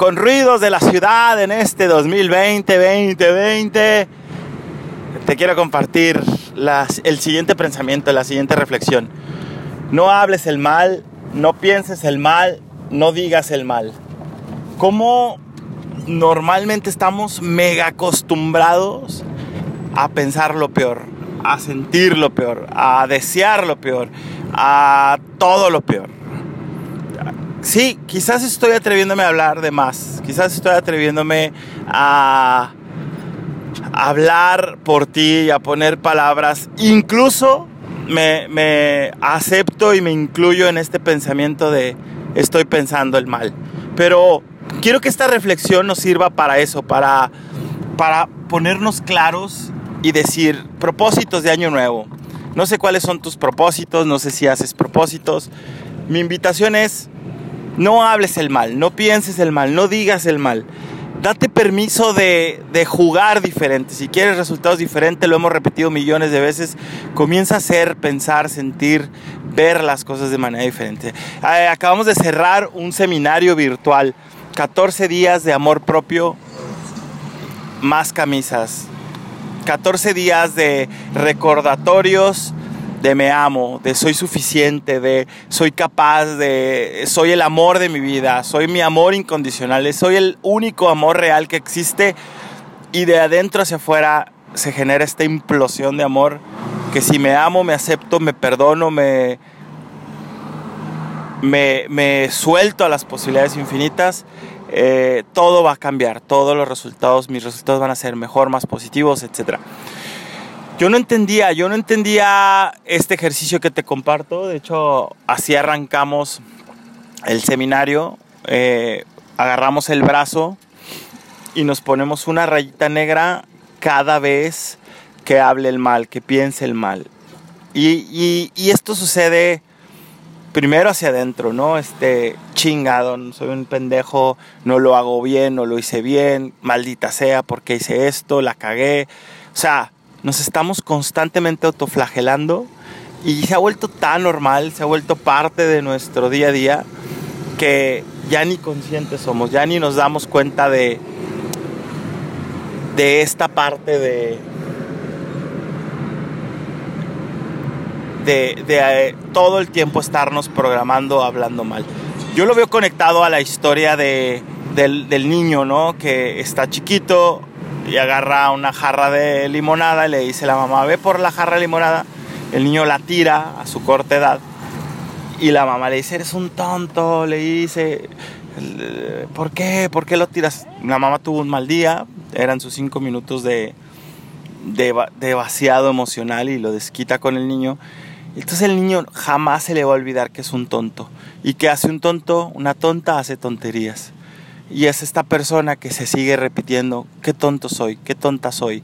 con ruidos de la ciudad en este 2020, 2020, te quiero compartir el siguiente pensamiento, la siguiente reflexión. No hables el mal, no pienses el mal, no digas el mal. ¿Cómo normalmente estamos mega acostumbrados a pensar lo peor, a sentir lo peor, a desear lo peor, a todo lo peor? Sí, quizás estoy atreviéndome a hablar de más, quizás estoy atreviéndome a hablar por ti, a poner palabras, incluso me, me, acepto y me incluyo en este pensamiento de estoy pensando el mal. Pero quiero que esta reflexión nos sirva para eso, para, para ponernos claros y decir propósitos de año nuevo. No sé cuáles son tus propósitos, no sé si haces propósitos. Mi invitación es, no hables el mal, no pienses el mal, no digas el mal date permiso de, jugar diferente. Si quieres resultados diferentes, lo hemos repetido millones de veces, comienza a hacer, pensar, sentir, ver las cosas de manera diferente. Eh, acabamos de cerrar un seminario virtual, 14 días de amor propio, más camisas, 14 días de recordatorios de me amo, de soy suficiente, de soy capaz, de soy el amor de mi vida, soy mi amor incondicional, soy el único amor real que existe y de adentro hacia afuera se genera esta implosión de amor que si me amo, me acepto, me perdono, me, me, suelto a las posibilidades infinitas, eh, todo va a cambiar, todos los resultados, mis resultados van a ser mejor, más positivos, etcétera. Yo no entendía, yo no entendía este ejercicio que te comparto. De hecho, así arrancamos el seminario. Eh, agarramos el brazo y nos ponemos una rayita negra cada vez que hable el mal, que piense el mal. Y, esto sucede primero hacia adentro, ¿no? Este chingado, soy un pendejo, no lo hago bien, no lo hice bien, maldita sea, porque hice esto, la cagué. O sea, nos estamos constantemente autoflagelando y se ha vuelto tan normal, se ha vuelto parte de nuestro día a día que ya ni conscientes somos, ya ni nos damos cuenta de, de esta parte de, de, eh, todo el tiempo estarnos programando hablando mal. Yo lo veo conectado a la historia de, del, del niño, ¿no? Que está chiquito, y agarra una jarra de limonada y le dice la mamá, ve por la jarra de limonada. El niño la tira a su corta edad y la mamá le dice, eres un tonto, le dice, ¿por qué? ¿Por qué lo tiras? La mamá tuvo un mal día, eran sus cinco minutos de, de, de vaciado emocional y lo desquita con el niño. Entonces el niño jamás se le va a olvidar que es un tonto. ¿Y que hace un tonto? Una tonta hace tonterías. Y es esta persona que se sigue repitiendo, qué tonto soy, qué tonta soy.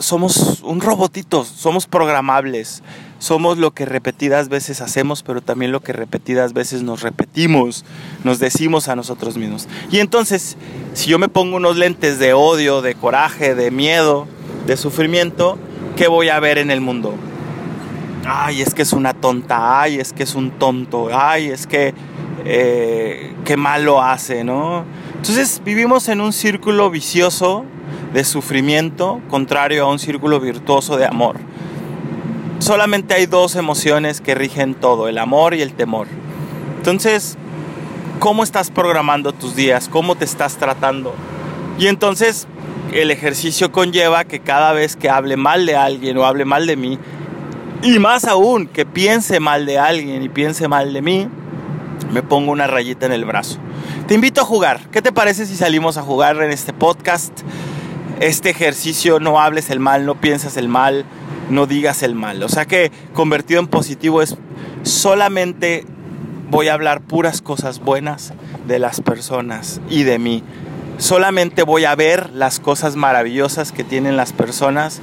somos un robotito, somos programables, somos lo que repetidas veces hacemos, pero también lo que repetidas veces nos repetimos, nos decimos a nosotros mismos. Y entonces, si yo me pongo unos lentes de odio, de coraje, de miedo, de sufrimiento, ¿qué voy a ver en el mundo? Ay, es que es una tonta, ay, es que es un tonto, ay, es que eh, qué mal lo hace, ¿no? Entonces vivimos en un círculo vicioso de sufrimiento, contrario a un círculo virtuoso de amor. Solamente hay dos emociones que rigen todo, el amor y el temor. Entonces, ¿cómo estás programando tus días? ¿Cómo te estás tratando? Y entonces el ejercicio conlleva que cada vez que hable mal de alguien o hable mal de mí, y más aún que piense mal de alguien y piense mal de mí, me pongo una rayita en el brazo. Te invito a jugar. ¿Qué te parece si salimos a jugar en este podcast? Este ejercicio, no hables el mal, no piensas el mal, no digas el mal. O sea que convertido en positivo es solamente voy a hablar puras cosas buenas de las personas y de mí. Solamente voy a ver las cosas maravillosas que tienen las personas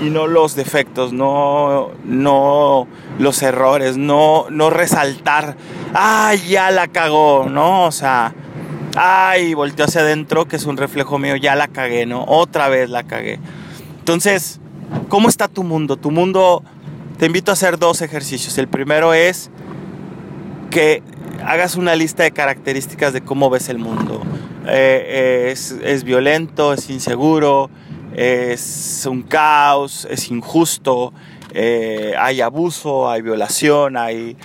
y no los defectos, no, no los errores, no, no resaltar, ay, ya la cagó, ¿no? O sea, ay, volteó hacia adentro, que es un reflejo mío, ya la cagué, ¿no? Otra vez la cagué. Entonces, ¿cómo está tu mundo? Tu mundo, te invito a hacer dos ejercicios. El primero es que hagas una lista de características de cómo ves el mundo. Eh, es, es, violento, es inseguro, es un caos, es injusto, eh, hay abuso, hay violación, hay...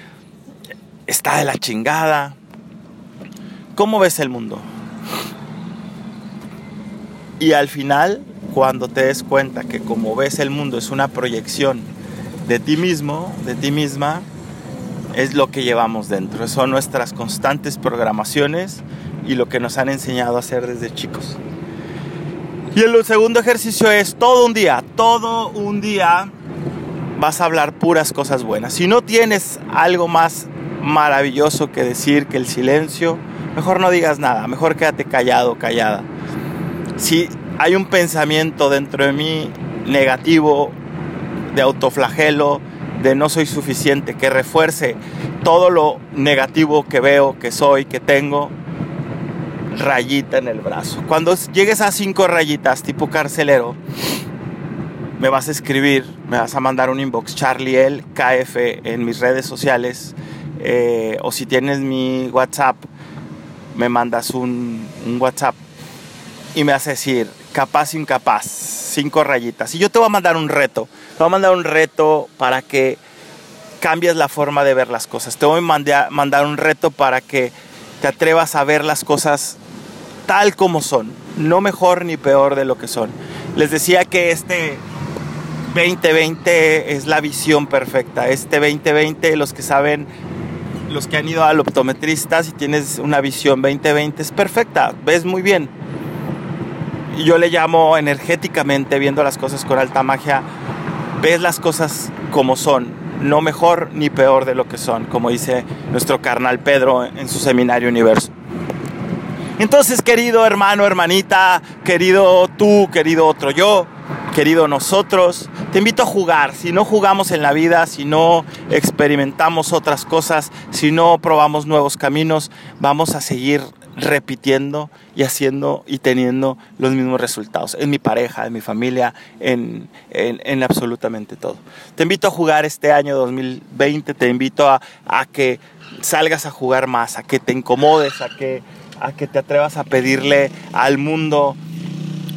está de la chingada. ¿Cómo ves el mundo? Y al final, cuando te des cuenta que como ves el mundo es una proyección de ti mismo, de ti misma, es lo que llevamos dentro. Son nuestras constantes programaciones y lo que nos han enseñado a hacer desde chicos. Y el segundo ejercicio es todo un día, todo un día vas a hablar puras cosas buenas. Si no tienes algo más maravilloso que decir que el silencio, mejor no digas nada, mejor quédate callado, callada. Si hay un pensamiento dentro de mí negativo, de autoflagelo, de no soy suficiente, que refuerce todo lo negativo que veo, que soy, que tengo, rayita en el brazo. Cuando llegues a cinco rayitas tipo carcelero, me vas a escribir, me vas a mandar un inbox, Charlie L, KF, en mis redes sociales, eh, o si tienes mi WhatsApp, me mandas un, un WhatsApp y me vas a decir, capaz, incapaz, cinco rayitas. Y yo te voy a mandar un reto, te voy a mandar un reto para que cambies la forma de ver las cosas. Te voy a mandar un reto para que te atrevas a ver las cosas tal como son, no mejor ni peor de lo que son. Les decía que este 2020 es la visión perfecta. Este 2020, los que saben, los que han ido al optometrista, si tienes una visión 2020 es perfecta, ves muy bien. Yo le llamo energéticamente, viendo las cosas con alta magia, ves las cosas como son, no mejor ni peor de lo que son, como dice nuestro carnal Pedro en su seminario universo. Entonces, querido hermano, hermanita, querido tú, querido otro yo, querido nosotros, te invito a jugar. Si no jugamos en la vida, si no experimentamos otras cosas, si no probamos nuevos caminos, vamos a seguir repitiendo y haciendo y teniendo los mismos resultados en mi pareja, en mi familia, en, en, absolutamente todo. Te invito a jugar este año 2020, te invito a, a que salgas a jugar más, a que te incomodes, a que a que te atrevas a pedirle al mundo,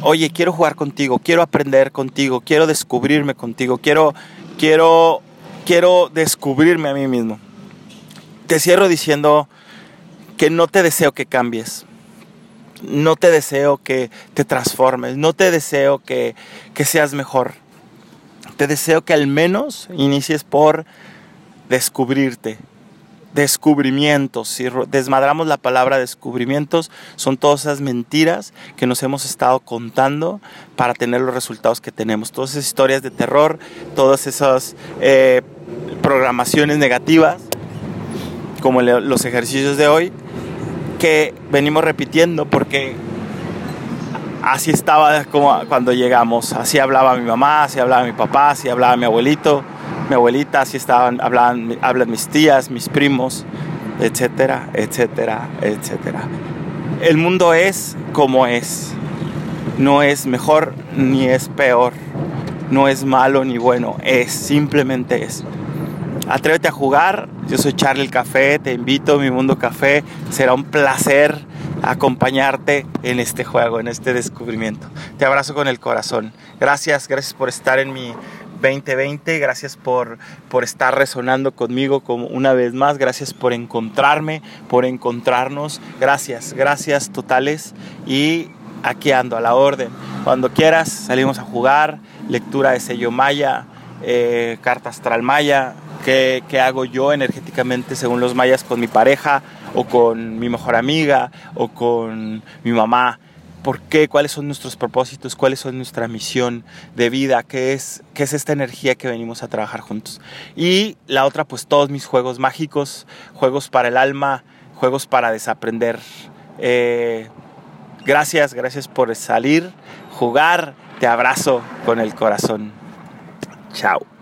oye, quiero jugar contigo, quiero aprender contigo, quiero descubrirme contigo, quiero, quiero, quiero descubrirme a mí mismo. Te cierro diciendo que no te deseo que cambies, no te deseo que te transformes, no te deseo que, que seas mejor. Te deseo que al menos inicies por descubrirte, descubrimientos. Si desmadramos la palabra descubrimientos, son todas esas mentiras que nos hemos estado contando para tener los resultados que tenemos. Todas esas historias de terror, todas esas eh, programaciones negativas, como los ejercicios de hoy, que venimos repitiendo porque así estaba como cuando llegamos. Así hablaba mi mamá, así hablaba mi papá, así hablaba mi abuelito mi abuelita, así estaban, hablan, hablan mis tías, mis primos, etcétera, etcétera, etcétera. El mundo es como es. No es mejor ni es peor. No es malo ni bueno. Es, simplemente es. Atrévete a jugar. Yo soy Charlie el Café. Te invito a mi mundo café. Será un placer acompañarte en este juego, en este descubrimiento. Te abrazo con el corazón. Gracias, gracias por estar en mi 2020. Gracias por, por estar resonando conmigo como una vez más. Gracias por encontrarme, por encontrarnos. Gracias, gracias totales. Y aquí ando a la orden. Cuando quieras, salimos a jugar. Lectura de sello maya, eh, carta astral maya. ¿Qué, ¿Qué hago yo energéticamente según los mayas con mi pareja o con mi mejor amiga o con mi mamá? Por qué, cuáles son nuestros propósitos, cuáles son nuestra misión de vida, qué es, qué es esta energía que venimos a trabajar juntos. Y la otra, pues todos mis juegos mágicos, juegos para el alma, juegos para desaprender. Eh, gracias, gracias por salir, jugar, te abrazo con el corazón. Chao.